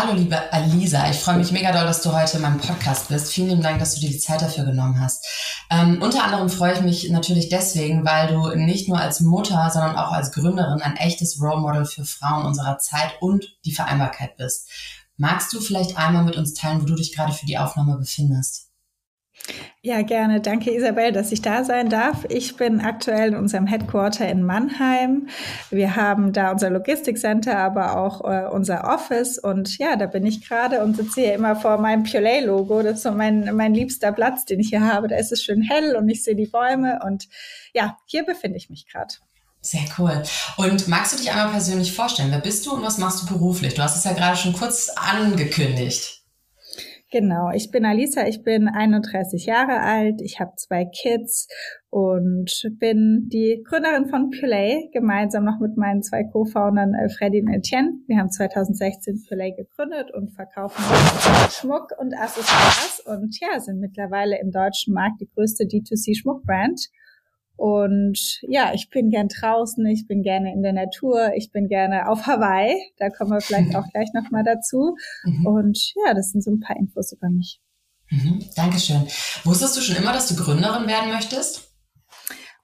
Hallo liebe Alisa, ich freue mich mega doll, dass du heute in meinem Podcast bist. Vielen lieben Dank, dass du dir die Zeit dafür genommen hast. Ähm, unter anderem freue ich mich natürlich deswegen, weil du nicht nur als Mutter, sondern auch als Gründerin ein echtes Role Model für Frauen unserer Zeit und die Vereinbarkeit bist. Magst du vielleicht einmal mit uns teilen, wo du dich gerade für die Aufnahme befindest? Ja, gerne. Danke, Isabel, dass ich da sein darf. Ich bin aktuell in unserem Headquarter in Mannheim. Wir haben da unser Logistikcenter, aber auch äh, unser Office. Und ja, da bin ich gerade und sitze hier immer vor meinem Piolet-Logo. Das ist so mein, mein liebster Platz, den ich hier habe. Da ist es schön hell und ich sehe die Bäume. Und ja, hier befinde ich mich gerade. Sehr cool. Und magst du dich einmal persönlich vorstellen? Wer bist du und was machst du beruflich? Du hast es ja gerade schon kurz angekündigt. Genau, ich bin Alisa, ich bin 31 Jahre alt, ich habe zwei Kids und bin die Gründerin von Play, gemeinsam noch mit meinen zwei Co-Foundern äh, Freddy und Etienne. Wir haben 2016 Play gegründet und verkaufen Schmuck und Accessoires und ja, sind mittlerweile im deutschen Markt die größte D2C-Schmuckbrand und ja, ich bin gern draußen, ich bin gerne in der Natur, ich bin gerne auf Hawaii. Da kommen wir vielleicht auch gleich nochmal dazu. Mhm. Und ja, das sind so ein paar Infos über mich. Mhm, Dankeschön. Wusstest du schon immer, dass du Gründerin werden möchtest?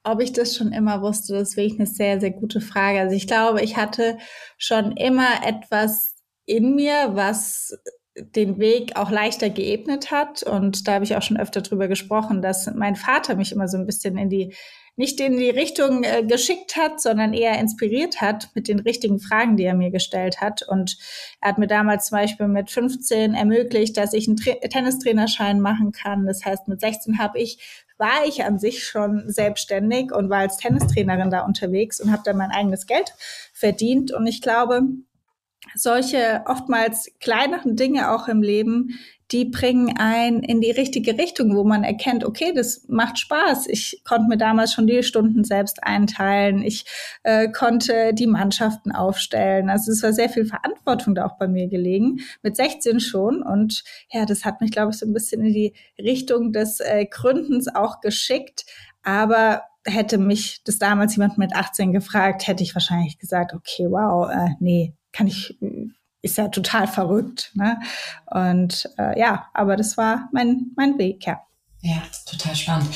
Ob ich das schon immer wusste, das ist wirklich eine sehr, sehr gute Frage. Also ich glaube, ich hatte schon immer etwas in mir, was den Weg auch leichter geebnet hat. Und da habe ich auch schon öfter drüber gesprochen, dass mein Vater mich immer so ein bisschen in die nicht in die Richtung äh, geschickt hat, sondern eher inspiriert hat mit den richtigen Fragen, die er mir gestellt hat. Und er hat mir damals zum Beispiel mit 15 ermöglicht, dass ich einen Tra Tennistrainerschein machen kann. Das heißt, mit 16 habe ich war ich an sich schon selbstständig und war als Tennistrainerin da unterwegs und habe dann mein eigenes Geld verdient. Und ich glaube, solche oftmals kleineren Dinge auch im Leben, die bringen einen in die richtige Richtung, wo man erkennt, okay, das macht Spaß. Ich konnte mir damals schon die Stunden selbst einteilen. Ich äh, konnte die Mannschaften aufstellen. Also es war sehr viel Verantwortung da auch bei mir gelegen, mit 16 schon. Und ja, das hat mich, glaube ich, so ein bisschen in die Richtung des äh, Gründens auch geschickt. Aber hätte mich das damals jemand mit 18 gefragt, hätte ich wahrscheinlich gesagt, okay, wow, äh, nee, kann ich ist ja total verrückt. Ne? Und äh, ja, aber das war mein, mein Weg, ja. Ja, total spannend.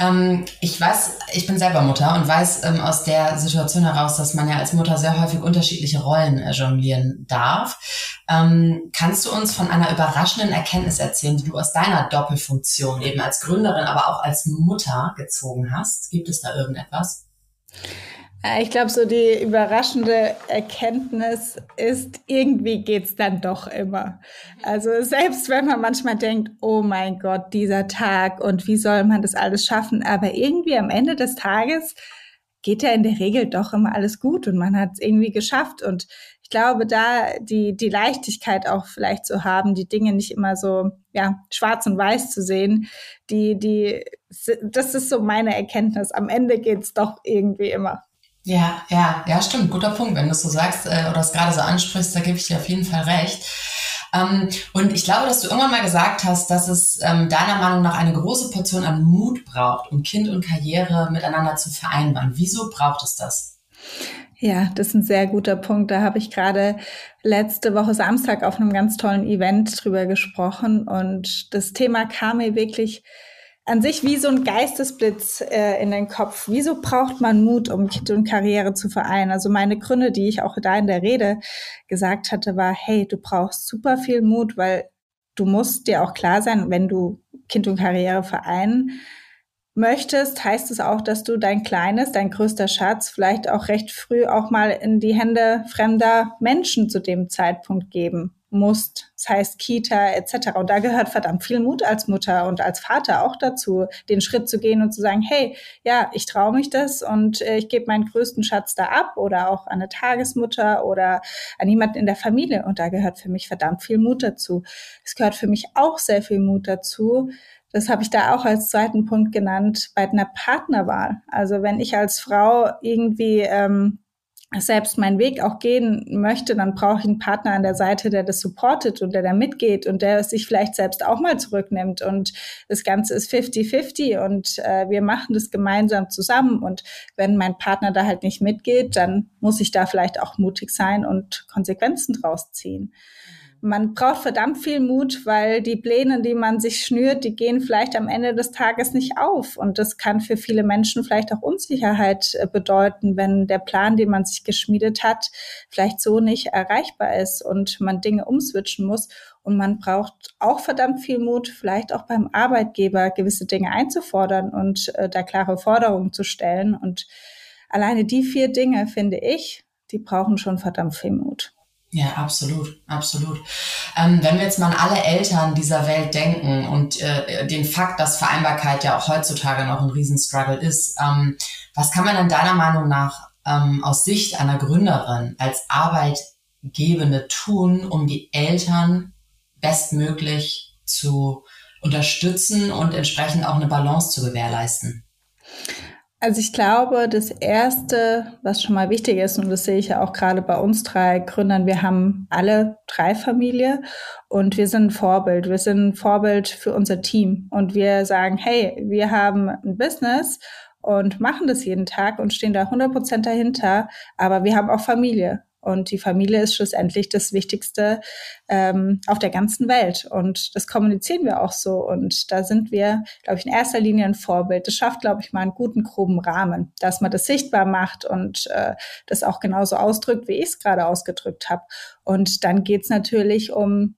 Ähm, ich weiß, ich bin selber Mutter und weiß ähm, aus der Situation heraus, dass man ja als Mutter sehr häufig unterschiedliche Rollen äh, jonglieren darf. Ähm, kannst du uns von einer überraschenden Erkenntnis erzählen, die du aus deiner Doppelfunktion eben als Gründerin, aber auch als Mutter gezogen hast? Gibt es da irgendetwas? Ich glaube, so die überraschende Erkenntnis ist, irgendwie geht's dann doch immer. Also selbst wenn man manchmal denkt, oh mein Gott, dieser Tag und wie soll man das alles schaffen, aber irgendwie am Ende des Tages geht ja in der Regel doch immer alles gut und man hat es irgendwie geschafft. Und ich glaube, da die, die Leichtigkeit auch vielleicht zu haben, die Dinge nicht immer so, ja, schwarz und weiß zu sehen, die, die, das ist so meine Erkenntnis. Am Ende geht's doch irgendwie immer. Ja, ja, ja, stimmt. Guter Punkt. Wenn du es so sagst äh, oder es gerade so ansprichst, da gebe ich dir auf jeden Fall recht. Ähm, und ich glaube, dass du irgendwann mal gesagt hast, dass es ähm, deiner Meinung nach eine große Portion an Mut braucht, um Kind und Karriere miteinander zu vereinbaren. Wieso braucht es das? Ja, das ist ein sehr guter Punkt. Da habe ich gerade letzte Woche Samstag auf einem ganz tollen Event drüber gesprochen und das Thema kam mir wirklich an sich wie so ein Geistesblitz äh, in den Kopf. Wieso braucht man Mut, um Kind und Karriere zu vereinen? Also meine Gründe, die ich auch da in der Rede gesagt hatte, war, hey, du brauchst super viel Mut, weil du musst dir auch klar sein, wenn du Kind und Karriere vereinen möchtest, heißt es auch, dass du dein kleines, dein größter Schatz vielleicht auch recht früh auch mal in die Hände fremder Menschen zu dem Zeitpunkt geben musst. Das heißt Kita etc. Und da gehört verdammt viel Mut als Mutter und als Vater auch dazu, den Schritt zu gehen und zu sagen, hey, ja, ich traue mich das und äh, ich gebe meinen größten Schatz da ab oder auch an eine Tagesmutter oder an jemanden in der Familie. Und da gehört für mich verdammt viel Mut dazu. Es gehört für mich auch sehr viel Mut dazu, das habe ich da auch als zweiten Punkt genannt, bei einer Partnerwahl. Also wenn ich als Frau irgendwie ähm, selbst meinen Weg auch gehen möchte, dann brauche ich einen Partner an der Seite, der das supportet und der da mitgeht und der sich vielleicht selbst auch mal zurücknimmt. Und das Ganze ist 50-50 und äh, wir machen das gemeinsam zusammen. Und wenn mein Partner da halt nicht mitgeht, dann muss ich da vielleicht auch mutig sein und Konsequenzen draus ziehen man braucht verdammt viel Mut, weil die Pläne, die man sich schnürt, die gehen vielleicht am Ende des Tages nicht auf. Und das kann für viele Menschen vielleicht auch Unsicherheit äh, bedeuten, wenn der Plan, den man sich geschmiedet hat, vielleicht so nicht erreichbar ist und man Dinge umswitchen muss. Und man braucht auch verdammt viel Mut, vielleicht auch beim Arbeitgeber gewisse Dinge einzufordern und äh, da klare Forderungen zu stellen. Und alleine die vier Dinge, finde ich, die brauchen schon verdammt viel Mut. Ja, absolut, absolut. Ähm, wenn wir jetzt mal an alle Eltern dieser Welt denken und äh, den Fakt, dass Vereinbarkeit ja auch heutzutage noch ein Riesenstruggle ist, ähm, was kann man denn deiner Meinung nach ähm, aus Sicht einer Gründerin als Arbeitgebende tun, um die Eltern bestmöglich zu unterstützen und entsprechend auch eine Balance zu gewährleisten? Also ich glaube, das Erste, was schon mal wichtig ist, und das sehe ich ja auch gerade bei uns drei Gründern, wir haben alle drei Familie und wir sind ein Vorbild. Wir sind ein Vorbild für unser Team. Und wir sagen, hey, wir haben ein Business und machen das jeden Tag und stehen da 100 Prozent dahinter, aber wir haben auch Familie. Und die Familie ist schlussendlich das Wichtigste ähm, auf der ganzen Welt. Und das kommunizieren wir auch so. Und da sind wir, glaube ich, in erster Linie ein Vorbild. Das schafft, glaube ich, mal einen guten, groben Rahmen, dass man das sichtbar macht und äh, das auch genauso ausdrückt, wie ich es gerade ausgedrückt habe. Und dann geht's natürlich um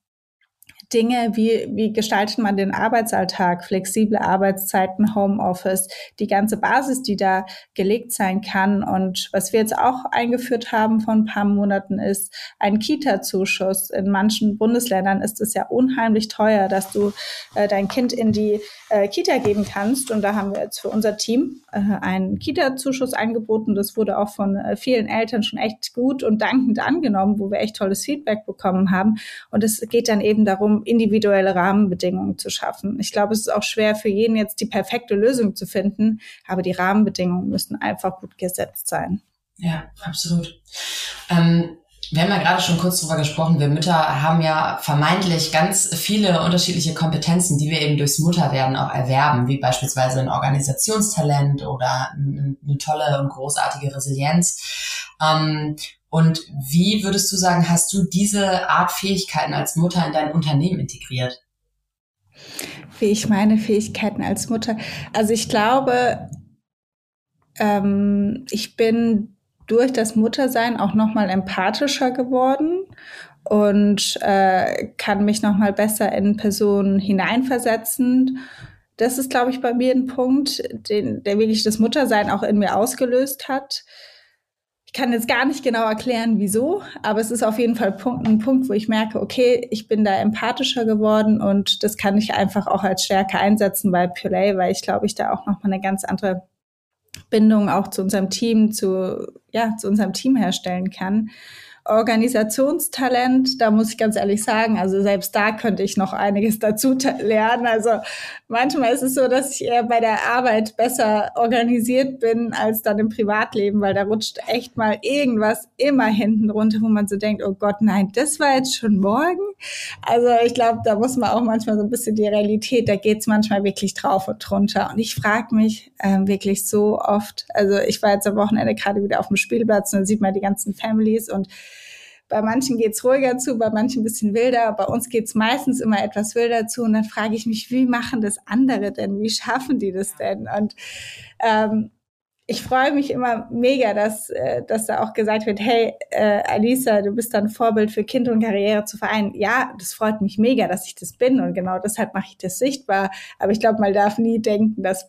Dinge, wie, wie gestaltet man den Arbeitsalltag, flexible Arbeitszeiten, Homeoffice, die ganze Basis, die da gelegt sein kann. Und was wir jetzt auch eingeführt haben vor ein paar Monaten ist ein Kita-Zuschuss. In manchen Bundesländern ist es ja unheimlich teuer, dass du äh, dein Kind in die äh, Kita geben kannst. Und da haben wir jetzt für unser Team äh, einen Kita-Zuschuss angeboten. Das wurde auch von äh, vielen Eltern schon echt gut und dankend angenommen, wo wir echt tolles Feedback bekommen haben. Und es geht dann eben darum, individuelle Rahmenbedingungen zu schaffen. Ich glaube, es ist auch schwer für jeden jetzt die perfekte Lösung zu finden, aber die Rahmenbedingungen müssen einfach gut gesetzt sein. Ja, absolut. Ähm wir haben ja gerade schon kurz drüber gesprochen, wir Mütter haben ja vermeintlich ganz viele unterschiedliche Kompetenzen, die wir eben durchs Mutterwerden auch erwerben, wie beispielsweise ein Organisationstalent oder eine tolle und großartige Resilienz. Und wie würdest du sagen, hast du diese Art Fähigkeiten als Mutter in dein Unternehmen integriert? Wie ich meine Fähigkeiten als Mutter. Also ich glaube, ähm, ich bin durch das Muttersein auch nochmal empathischer geworden und äh, kann mich nochmal besser in Personen hineinversetzen. Das ist, glaube ich, bei mir ein Punkt, den, der wirklich das Muttersein auch in mir ausgelöst hat kann jetzt gar nicht genau erklären, wieso, aber es ist auf jeden Fall ein Punkt, wo ich merke, okay, ich bin da empathischer geworden und das kann ich einfach auch als Stärke einsetzen bei Puree, weil ich glaube, ich da auch nochmal eine ganz andere Bindung auch zu unserem Team, zu, ja, zu unserem Team herstellen kann. Organisationstalent, da muss ich ganz ehrlich sagen, also selbst da könnte ich noch einiges dazu lernen. Also manchmal ist es so, dass ich eher bei der Arbeit besser organisiert bin als dann im Privatleben, weil da rutscht echt mal irgendwas immer hinten runter, wo man so denkt, oh Gott, nein, das war jetzt schon morgen. Also ich glaube, da muss man auch manchmal so ein bisschen die Realität, da geht's manchmal wirklich drauf und drunter. Und ich frage mich ähm, wirklich so oft, also ich war jetzt am Wochenende gerade wieder auf dem Spielplatz und dann sieht man die ganzen Families und bei manchen geht's ruhiger zu, bei manchen ein bisschen wilder. Bei uns geht's meistens immer etwas wilder zu. Und dann frage ich mich, wie machen das andere denn? Wie schaffen die das denn? Und ähm, ich freue mich immer mega, dass, äh, dass da auch gesagt wird, hey, äh, Alisa, du bist dann Vorbild für Kind und Karriere zu vereinen. Ja, das freut mich mega, dass ich das bin und genau deshalb mache ich das sichtbar. Aber ich glaube, man darf nie denken, dass,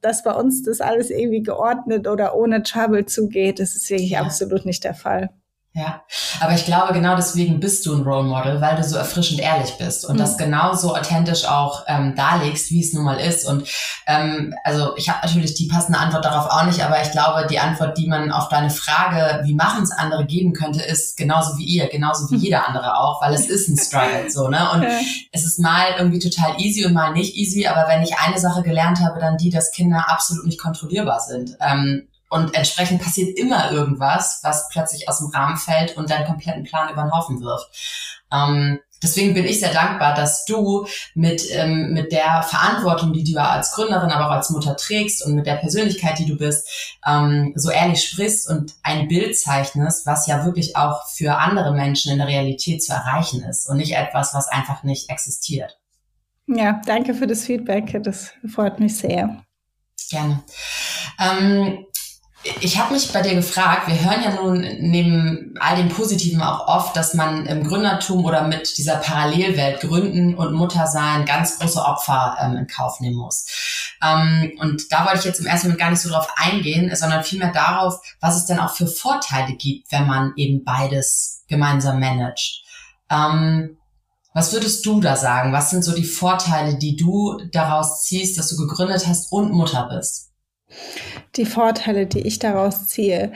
dass bei uns das alles irgendwie geordnet oder ohne Trouble zugeht. Das ist wirklich ja. absolut nicht der Fall. Ja, aber ich glaube, genau deswegen bist du ein Role Model, weil du so erfrischend ehrlich bist und mhm. das genauso authentisch auch ähm, darlegst, wie es nun mal ist. Und ähm, also ich habe natürlich die passende Antwort darauf auch nicht, aber ich glaube, die Antwort, die man auf deine Frage, wie machen es andere, geben könnte, ist genauso wie ihr, genauso wie jeder andere auch, weil es ist ein Struggle so, ne? Und okay. es ist mal irgendwie total easy und mal nicht easy, aber wenn ich eine Sache gelernt habe, dann die, dass Kinder absolut nicht kontrollierbar sind. Ähm, und entsprechend passiert immer irgendwas, was plötzlich aus dem Rahmen fällt und deinen kompletten Plan über den Haufen wirft. Ähm, deswegen bin ich sehr dankbar, dass du mit, ähm, mit der Verantwortung, die du als Gründerin, aber auch als Mutter trägst und mit der Persönlichkeit, die du bist, ähm, so ehrlich sprichst und ein Bild zeichnest, was ja wirklich auch für andere Menschen in der Realität zu erreichen ist und nicht etwas, was einfach nicht existiert. Ja, danke für das Feedback. Das freut mich sehr. Gerne. Ähm, ich habe mich bei dir gefragt, wir hören ja nun neben all dem Positiven auch oft, dass man im Gründertum oder mit dieser Parallelwelt Gründen und Muttersein ganz große Opfer ähm, in Kauf nehmen muss. Ähm, und da wollte ich jetzt im ersten Moment gar nicht so drauf eingehen, sondern vielmehr darauf, was es denn auch für Vorteile gibt, wenn man eben beides gemeinsam managt. Ähm, was würdest du da sagen? Was sind so die Vorteile, die du daraus ziehst, dass du gegründet hast und Mutter bist? Die Vorteile, die ich daraus ziehe.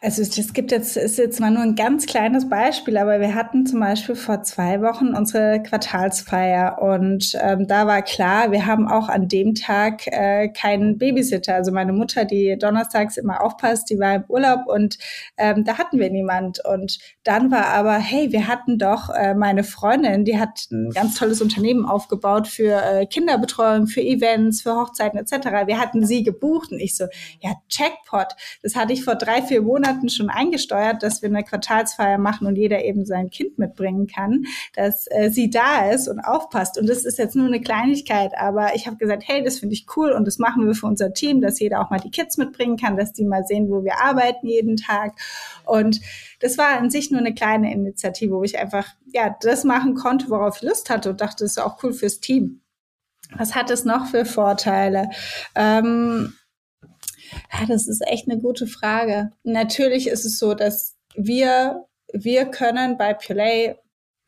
Also es gibt jetzt, ist jetzt mal nur ein ganz kleines Beispiel, aber wir hatten zum Beispiel vor zwei Wochen unsere Quartalsfeier und ähm, da war klar, wir haben auch an dem Tag äh, keinen Babysitter. Also meine Mutter, die donnerstags immer aufpasst, die war im Urlaub und ähm, da hatten wir niemand. Und dann war aber, hey, wir hatten doch äh, meine Freundin, die hat ein ganz tolles Unternehmen aufgebaut für äh, Kinderbetreuung, für Events, für Hochzeiten etc. Wir hatten sie gebucht und ich so, ja, Jackpot. Das hatte ich vor drei, vier Monaten Monaten schon eingesteuert, dass wir eine Quartalsfeier machen und jeder eben sein Kind mitbringen kann, dass äh, sie da ist und aufpasst. Und das ist jetzt nur eine Kleinigkeit, aber ich habe gesagt, hey, das finde ich cool und das machen wir für unser Team, dass jeder auch mal die Kids mitbringen kann, dass die mal sehen, wo wir arbeiten jeden Tag. Und das war an sich nur eine kleine Initiative, wo ich einfach ja das machen konnte, worauf ich Lust hatte und dachte, das ist auch cool fürs Team. Was hat es noch für Vorteile? Ähm, ja, das ist echt eine gute Frage. Natürlich ist es so, dass wir, wir können bei Pulay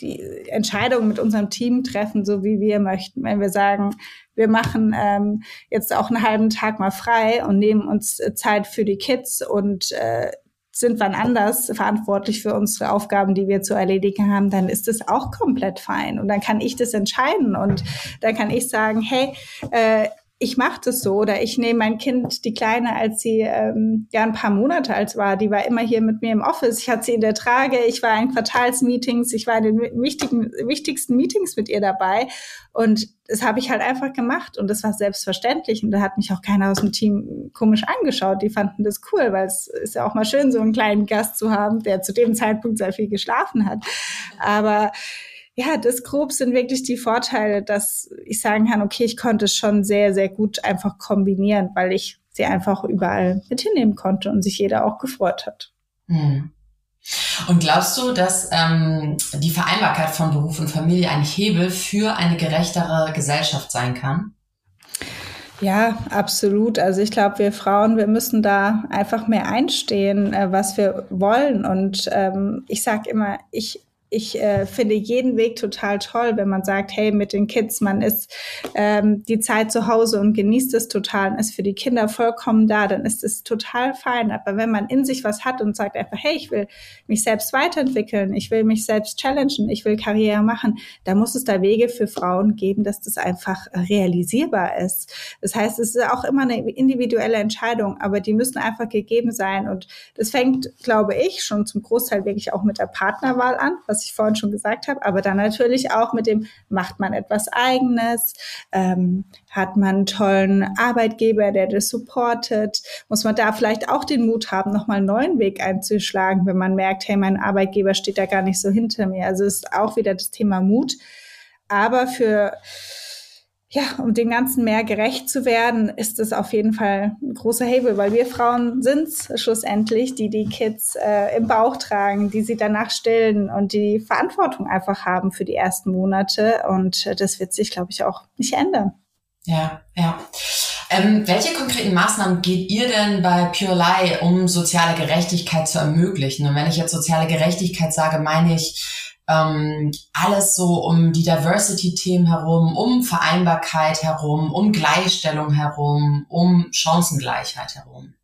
die Entscheidung mit unserem Team treffen, so wie wir möchten. Wenn wir sagen, wir machen ähm, jetzt auch einen halben Tag mal frei und nehmen uns Zeit für die Kids und äh, sind wann anders verantwortlich für unsere Aufgaben, die wir zu erledigen haben, dann ist das auch komplett fein. Und dann kann ich das entscheiden und dann kann ich sagen, hey, äh, ich mache das so oder ich nehme mein Kind, die Kleine, als sie ähm, ja ein paar Monate alt war, die war immer hier mit mir im Office. Ich hatte sie in der Trage, ich war in Quartalsmeetings, ich war in den wichtigen, wichtigsten Meetings mit ihr dabei und das habe ich halt einfach gemacht und das war selbstverständlich und da hat mich auch keiner aus dem Team komisch angeschaut. Die fanden das cool, weil es ist ja auch mal schön, so einen kleinen Gast zu haben, der zu dem Zeitpunkt sehr viel geschlafen hat. Aber ja, das grob sind wirklich die Vorteile, dass ich sagen kann, okay, ich konnte es schon sehr, sehr gut einfach kombinieren, weil ich sie einfach überall mit hinnehmen konnte und sich jeder auch gefreut hat. Hm. Und glaubst du, dass ähm, die Vereinbarkeit von Beruf und Familie ein Hebel für eine gerechtere Gesellschaft sein kann? Ja, absolut. Also ich glaube, wir Frauen, wir müssen da einfach mehr einstehen, äh, was wir wollen. Und ähm, ich sage immer, ich ich äh, finde jeden Weg total toll, wenn man sagt, hey, mit den Kids, man ist ähm, die Zeit zu Hause und genießt es total und ist für die Kinder vollkommen da, dann ist es total fein. Aber wenn man in sich was hat und sagt einfach, hey, ich will mich selbst weiterentwickeln, ich will mich selbst challengen, ich will Karriere machen, da muss es da Wege für Frauen geben, dass das einfach realisierbar ist. Das heißt, es ist auch immer eine individuelle Entscheidung, aber die müssen einfach gegeben sein. Und das fängt, glaube ich, schon zum Großteil wirklich auch mit der Partnerwahl an, was was ich vorhin schon gesagt habe, aber dann natürlich auch mit dem, macht man etwas Eigenes, ähm, hat man einen tollen Arbeitgeber, der das supportet, muss man da vielleicht auch den Mut haben, nochmal einen neuen Weg einzuschlagen, wenn man merkt, hey, mein Arbeitgeber steht da gar nicht so hinter mir. Also ist auch wieder das Thema Mut. Aber für ja, um dem Ganzen mehr gerecht zu werden, ist es auf jeden Fall ein großer Hebel, weil wir Frauen sind schlussendlich, die die Kids äh, im Bauch tragen, die sie danach stillen und die Verantwortung einfach haben für die ersten Monate. Und das wird sich, glaube ich, auch nicht ändern. Ja, ja. Ähm, welche konkreten Maßnahmen geht ihr denn bei Pure Lie, um soziale Gerechtigkeit zu ermöglichen? Und wenn ich jetzt soziale Gerechtigkeit sage, meine ich ähm, alles so um die Diversity-Themen herum, um Vereinbarkeit herum, um Gleichstellung herum, um Chancengleichheit herum.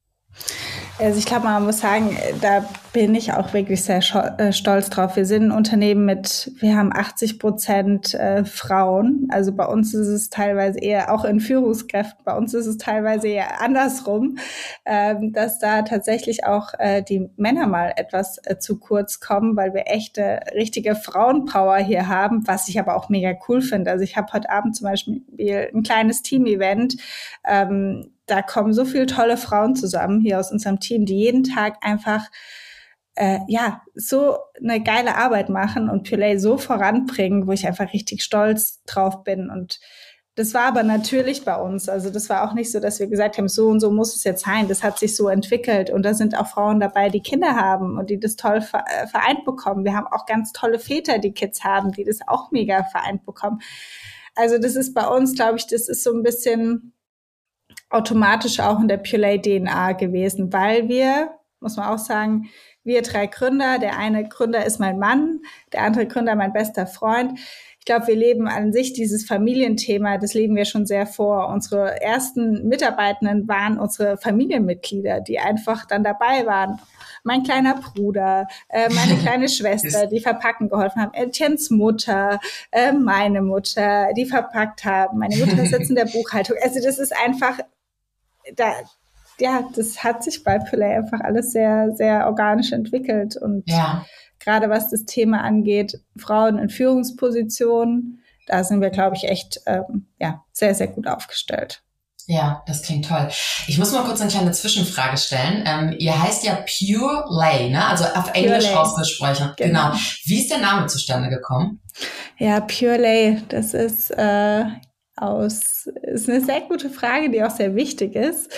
Also ich glaube, man muss sagen, da bin ich auch wirklich sehr äh, stolz drauf. Wir sind ein Unternehmen mit, wir haben 80 Prozent äh, Frauen. Also bei uns ist es teilweise eher, auch in Führungskräften, bei uns ist es teilweise eher andersrum, ähm, dass da tatsächlich auch äh, die Männer mal etwas äh, zu kurz kommen, weil wir echte, richtige Frauenpower hier haben, was ich aber auch mega cool finde. Also ich habe heute Abend zum Beispiel ein kleines Team-Event, ähm, da kommen so viele tolle Frauen zusammen hier aus unserem Team, die jeden Tag einfach äh, ja so eine geile Arbeit machen und Purelay so voranbringen, wo ich einfach richtig stolz drauf bin und das war aber natürlich bei uns. Also das war auch nicht so, dass wir gesagt haben, so und so muss es jetzt sein. Das hat sich so entwickelt. Und da sind auch Frauen dabei, die Kinder haben und die das toll äh, vereint bekommen. Wir haben auch ganz tolle Väter, die Kids haben, die das auch mega vereint bekommen. Also das ist bei uns, glaube ich, das ist so ein bisschen automatisch auch in der Purelay DNA gewesen, weil wir, muss man auch sagen, wir drei Gründer, der eine Gründer ist mein Mann, der andere Gründer mein bester Freund. Ich glaube, wir leben an sich dieses Familienthema, das leben wir schon sehr vor. Unsere ersten Mitarbeitenden waren unsere Familienmitglieder, die einfach dann dabei waren mein kleiner Bruder, äh, meine kleine Schwester, die verpacken geholfen haben, Etiennes Mutter, äh, meine Mutter, die verpackt haben. Meine Mutter sitzt in der Buchhaltung. Also das ist einfach da, ja, das hat sich bei Play einfach alles sehr, sehr organisch entwickelt. Und ja. gerade was das Thema angeht, Frauen in Führungspositionen, da sind wir, glaube ich, echt ähm, ja, sehr, sehr gut aufgestellt. Ja, das klingt toll. Ich muss mal kurz eine kleine Zwischenfrage stellen. Ähm, ihr heißt ja Pure Lay, ne? Also auf Pure Englisch ausgesprochen. Genau. genau. Wie ist der Name zustande gekommen? Ja, Pure Lay, das ist äh, aus? Ist eine sehr gute Frage, die auch sehr wichtig ist.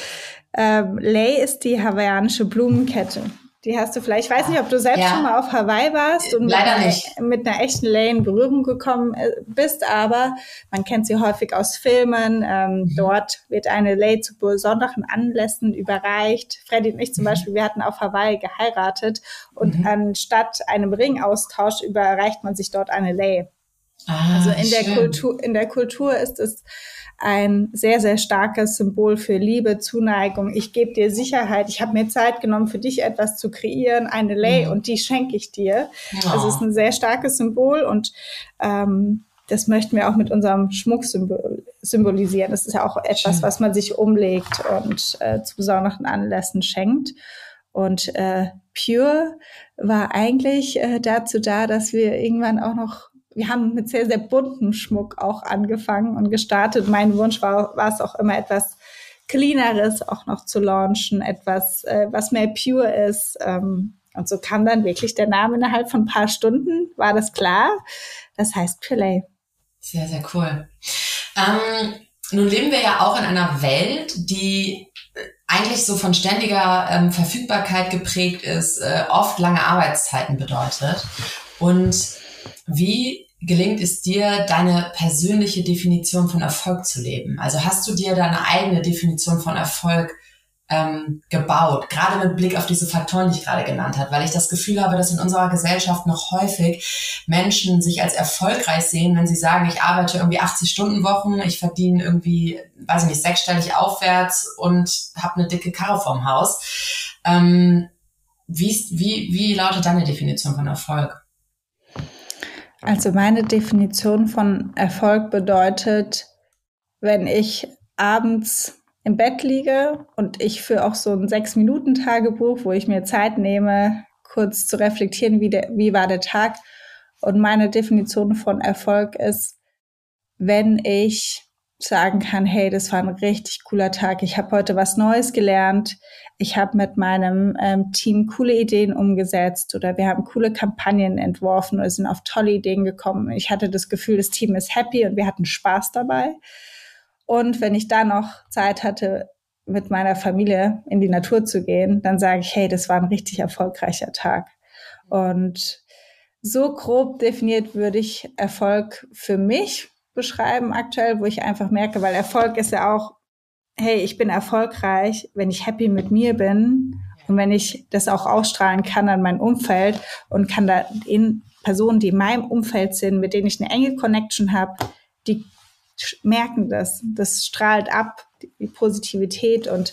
Ähm, Lay ist die hawaiianische Blumenkette. Die hast du vielleicht, ich weiß nicht, ob du selbst ja. schon mal auf Hawaii warst und mit, nicht. mit einer echten Lay in Berührung gekommen äh, bist, aber man kennt sie häufig aus Filmen. Ähm, mhm. Dort wird eine Lay zu besonderen Anlässen überreicht. Freddy und ich zum mhm. Beispiel, wir hatten auf Hawaii geheiratet und mhm. anstatt einem Ringaustausch überreicht man sich dort eine Lay. Ah, also in der Kultur, in der Kultur ist es ein sehr, sehr starkes Symbol für Liebe, Zuneigung. Ich gebe dir Sicherheit. Ich habe mir Zeit genommen, für dich etwas zu kreieren, eine Lay mhm. und die schenke ich dir. Oh. Also es ist ein sehr starkes Symbol und ähm, das möchten wir auch mit unserem Schmuck symbol symbolisieren. Das ist ja auch etwas, Schön. was man sich umlegt und äh, zu besonderen Anlässen schenkt. Und äh, Pure war eigentlich äh, dazu da, dass wir irgendwann auch noch wir haben mit sehr, sehr buntem Schmuck auch angefangen und gestartet. Mein Wunsch war, war es auch immer etwas Cleaneres auch noch zu launchen, etwas, äh, was mehr pure ist. Ähm, und so kam dann wirklich der Name innerhalb von ein paar Stunden, war das klar. Das heißt Purelay. Sehr, sehr cool. Ähm, nun leben wir ja auch in einer Welt, die äh, eigentlich so von ständiger ähm, Verfügbarkeit geprägt ist, äh, oft lange Arbeitszeiten bedeutet. Und wie gelingt es dir, deine persönliche Definition von Erfolg zu leben? Also hast du dir deine eigene Definition von Erfolg ähm, gebaut, gerade mit Blick auf diese Faktoren, die ich gerade genannt habe, weil ich das Gefühl habe, dass in unserer Gesellschaft noch häufig Menschen sich als erfolgreich sehen, wenn sie sagen, ich arbeite irgendwie 80 Stunden Wochen, ich verdiene irgendwie, weiß ich nicht, sechsstellig aufwärts und habe eine dicke Karre vorm Haus. Ähm, wie, wie, wie lautet deine Definition von Erfolg? Also meine Definition von Erfolg bedeutet, wenn ich abends im Bett liege und ich für auch so ein Sechs-Minuten-Tagebuch, wo ich mir Zeit nehme, kurz zu reflektieren, wie, der, wie war der Tag. Und meine Definition von Erfolg ist, wenn ich sagen kann, hey, das war ein richtig cooler Tag, ich habe heute was Neues gelernt, ich habe mit meinem ähm, Team coole Ideen umgesetzt oder wir haben coole Kampagnen entworfen oder sind auf tolle Ideen gekommen. Ich hatte das Gefühl, das Team ist happy und wir hatten Spaß dabei. Und wenn ich da noch Zeit hatte, mit meiner Familie in die Natur zu gehen, dann sage ich, hey, das war ein richtig erfolgreicher Tag. Und so grob definiert würde ich Erfolg für mich beschreiben aktuell, wo ich einfach merke, weil Erfolg ist ja auch, hey, ich bin erfolgreich, wenn ich happy mit mir bin und wenn ich das auch ausstrahlen kann an mein Umfeld und kann da in Personen, die in meinem Umfeld sind, mit denen ich eine enge Connection habe, die merken das. Das strahlt ab, die Positivität und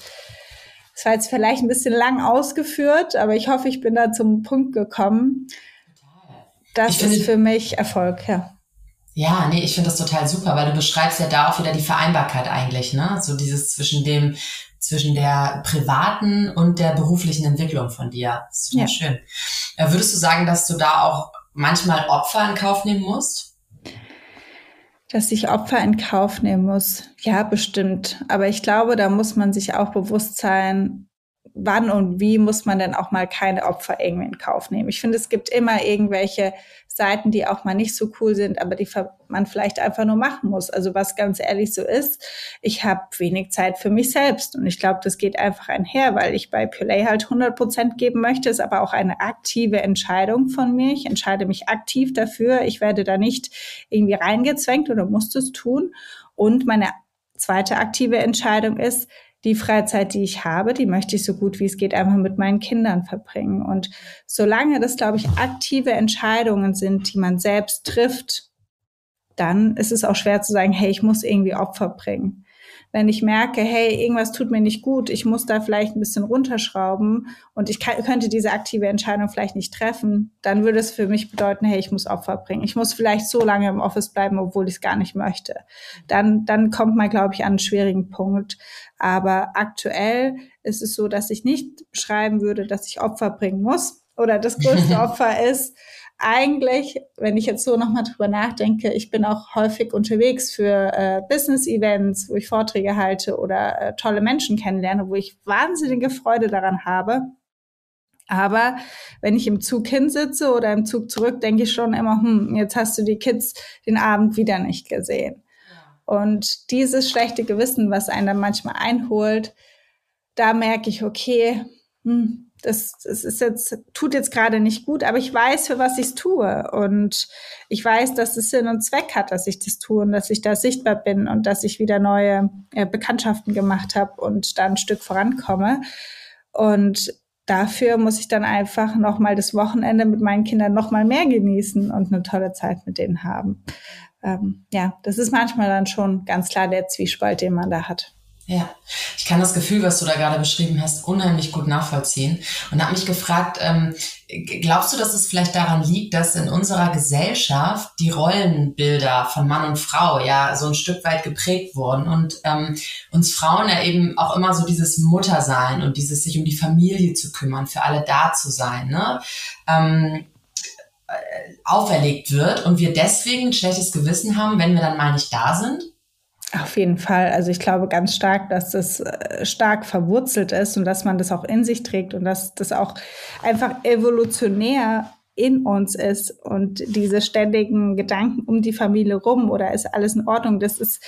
das war jetzt vielleicht ein bisschen lang ausgeführt, aber ich hoffe, ich bin da zum Punkt gekommen. Das ist für mich Erfolg, ja. Ja, nee, ich finde das total super, weil du beschreibst ja da auch wieder die Vereinbarkeit eigentlich, ne? So dieses zwischen dem, zwischen der privaten und der beruflichen Entwicklung von dir. Das ist ja. schön. Äh, würdest du sagen, dass du da auch manchmal Opfer in Kauf nehmen musst? Dass ich Opfer in Kauf nehmen muss. Ja, bestimmt. Aber ich glaube, da muss man sich auch bewusst sein, wann und wie muss man denn auch mal keine Opfer irgendwie in Kauf nehmen. Ich finde, es gibt immer irgendwelche Seiten, die auch mal nicht so cool sind, aber die man vielleicht einfach nur machen muss. Also was ganz ehrlich so ist, ich habe wenig Zeit für mich selbst und ich glaube, das geht einfach einher, weil ich bei Pulay halt 100 Prozent geben möchte, ist aber auch eine aktive Entscheidung von mir. Ich entscheide mich aktiv dafür. Ich werde da nicht irgendwie reingezwängt oder muss das tun. Und meine zweite aktive Entscheidung ist, die Freizeit, die ich habe, die möchte ich so gut wie es geht einfach mit meinen Kindern verbringen. Und solange das, glaube ich, aktive Entscheidungen sind, die man selbst trifft, dann ist es auch schwer zu sagen, hey, ich muss irgendwie Opfer bringen wenn ich merke, hey, irgendwas tut mir nicht gut, ich muss da vielleicht ein bisschen runterschrauben und ich kann, könnte diese aktive Entscheidung vielleicht nicht treffen, dann würde es für mich bedeuten, hey, ich muss Opfer bringen. Ich muss vielleicht so lange im Office bleiben, obwohl ich es gar nicht möchte. Dann, dann kommt man, glaube ich, an einen schwierigen Punkt. Aber aktuell ist es so, dass ich nicht beschreiben würde, dass ich Opfer bringen muss oder das größte Opfer ist, eigentlich, wenn ich jetzt so nochmal drüber nachdenke, ich bin auch häufig unterwegs für äh, Business-Events, wo ich Vorträge halte oder äh, tolle Menschen kennenlerne, wo ich wahnsinnige Freude daran habe. Aber wenn ich im Zug hinsitze oder im Zug zurück, denke ich schon immer, hm, jetzt hast du die Kids den Abend wieder nicht gesehen. Und dieses schlechte Gewissen, was einen dann manchmal einholt, da merke ich, okay, hm, das, das ist jetzt, tut jetzt gerade nicht gut, aber ich weiß, für was ich es tue. Und ich weiß, dass es Sinn und Zweck hat, dass ich das tue und dass ich da sichtbar bin und dass ich wieder neue äh, Bekanntschaften gemacht habe und da ein Stück vorankomme. Und dafür muss ich dann einfach nochmal das Wochenende mit meinen Kindern nochmal mehr genießen und eine tolle Zeit mit denen haben. Ähm, ja, das ist manchmal dann schon ganz klar der Zwiespalt, den man da hat. Ja, ich kann das Gefühl, was du da gerade beschrieben hast, unheimlich gut nachvollziehen und habe mich gefragt, ähm, glaubst du, dass es vielleicht daran liegt, dass in unserer Gesellschaft die Rollenbilder von Mann und Frau ja so ein Stück weit geprägt wurden und ähm, uns Frauen ja eben auch immer so dieses Muttersein und dieses sich um die Familie zu kümmern, für alle da zu sein, ne? Ähm, äh, auferlegt wird und wir deswegen ein schlechtes Gewissen haben, wenn wir dann mal nicht da sind? Auf jeden Fall. Also ich glaube ganz stark, dass das äh, stark verwurzelt ist und dass man das auch in sich trägt und dass das auch einfach evolutionär in uns ist und diese ständigen Gedanken um die Familie rum oder ist alles in Ordnung, das ist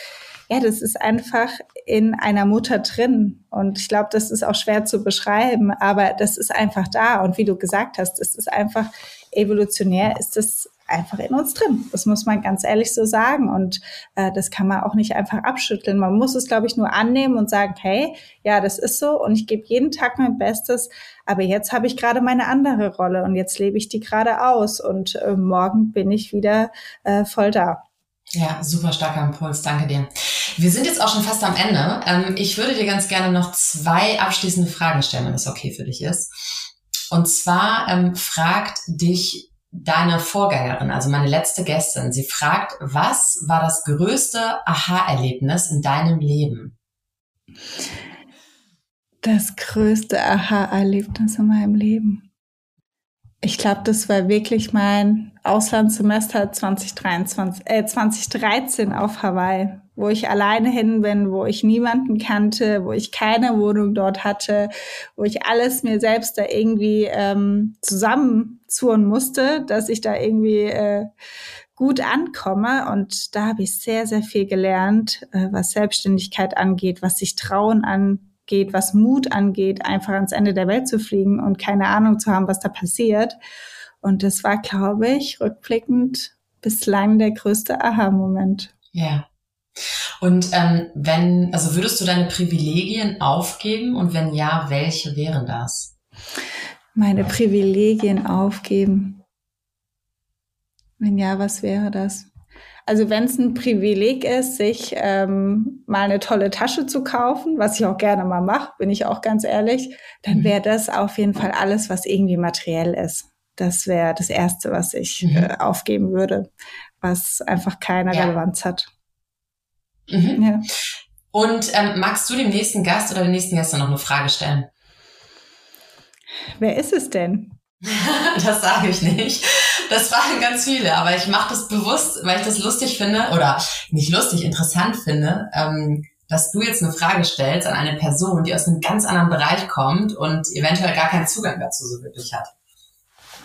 ja, das ist einfach in einer Mutter drin. Und ich glaube, das ist auch schwer zu beschreiben, aber das ist einfach da. Und wie du gesagt hast, es ist einfach evolutionär, ist es einfach in uns drin. Das muss man ganz ehrlich so sagen. Und äh, das kann man auch nicht einfach abschütteln. Man muss es, glaube ich, nur annehmen und sagen, hey, ja, das ist so und ich gebe jeden Tag mein Bestes. Aber jetzt habe ich gerade meine andere Rolle und jetzt lebe ich die gerade aus und äh, morgen bin ich wieder äh, voll da. Ja, super starker Impuls, danke dir. Wir sind jetzt auch schon fast am Ende. Ähm, ich würde dir ganz gerne noch zwei abschließende Fragen stellen, wenn das okay für dich ist. Und zwar ähm, fragt dich deine Vorgängerin, also meine letzte Gästin, sie fragt, was war das größte Aha-Erlebnis in deinem Leben? Das größte Aha-Erlebnis in meinem Leben. Ich glaube, das war wirklich mein Auslandssemester 2023, äh, 2013 auf Hawaii, wo ich alleine hin bin, wo ich niemanden kannte, wo ich keine Wohnung dort hatte, wo ich alles mir selbst da irgendwie ähm, zusammenzurren musste, dass ich da irgendwie äh, gut ankomme. Und da habe ich sehr, sehr viel gelernt, äh, was Selbstständigkeit angeht, was sich trauen angeht geht, was Mut angeht, einfach ans Ende der Welt zu fliegen und keine Ahnung zu haben, was da passiert. Und das war, glaube ich, rückblickend bislang der größte Aha-Moment. Ja. Und ähm, wenn, also würdest du deine Privilegien aufgeben und wenn ja, welche wären das? Meine Privilegien aufgeben. Wenn ja, was wäre das? Also wenn es ein Privileg ist, sich ähm, mal eine tolle Tasche zu kaufen, was ich auch gerne mal mache, bin ich auch ganz ehrlich, dann mhm. wäre das auf jeden Fall alles, was irgendwie materiell ist. Das wäre das Erste, was ich mhm. äh, aufgeben würde, was einfach keine ja. Relevanz hat. Mhm. Ja. Und ähm, magst du dem nächsten Gast oder dem nächsten Gästen noch eine Frage stellen? Wer ist es denn? das sage ich nicht. Das fragen ganz viele, aber ich mache das bewusst, weil ich das lustig finde oder nicht lustig, interessant finde, ähm, dass du jetzt eine Frage stellst an eine Person, die aus einem ganz anderen Bereich kommt und eventuell gar keinen Zugang dazu so wirklich hat.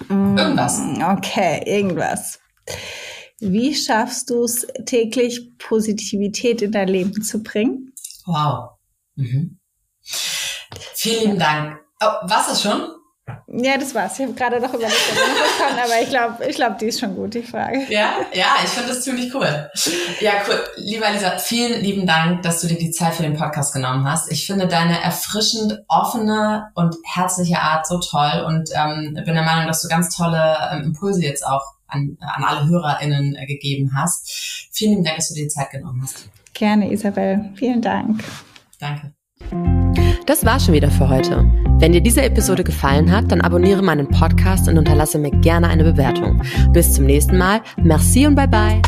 Mm, irgendwas. Okay, irgendwas. Wie schaffst du es täglich Positivität in dein Leben zu bringen? Wow. Mhm. Vielen lieben Dank. Oh, was ist schon? Ja, das war's. Ich habe gerade noch überlegt, ob ich noch kann, aber ich glaube, ich glaube, die ist schon gut, die Frage. Ja, ja, ich finde das ziemlich cool. Ja, cool. Lieber Lisa, vielen lieben Dank, dass du dir die Zeit für den Podcast genommen hast. Ich finde deine erfrischend offene und herzliche Art so toll und ähm, bin der Meinung, dass du ganz tolle ähm, Impulse jetzt auch an, an alle HörerInnen äh, gegeben hast. Vielen lieben Dank, dass du dir die Zeit genommen hast. Gerne, Isabel. Vielen Dank. Danke. Das war schon wieder für heute. Wenn dir diese Episode gefallen hat, dann abonniere meinen Podcast und unterlasse mir gerne eine Bewertung. Bis zum nächsten Mal. Merci und bye bye.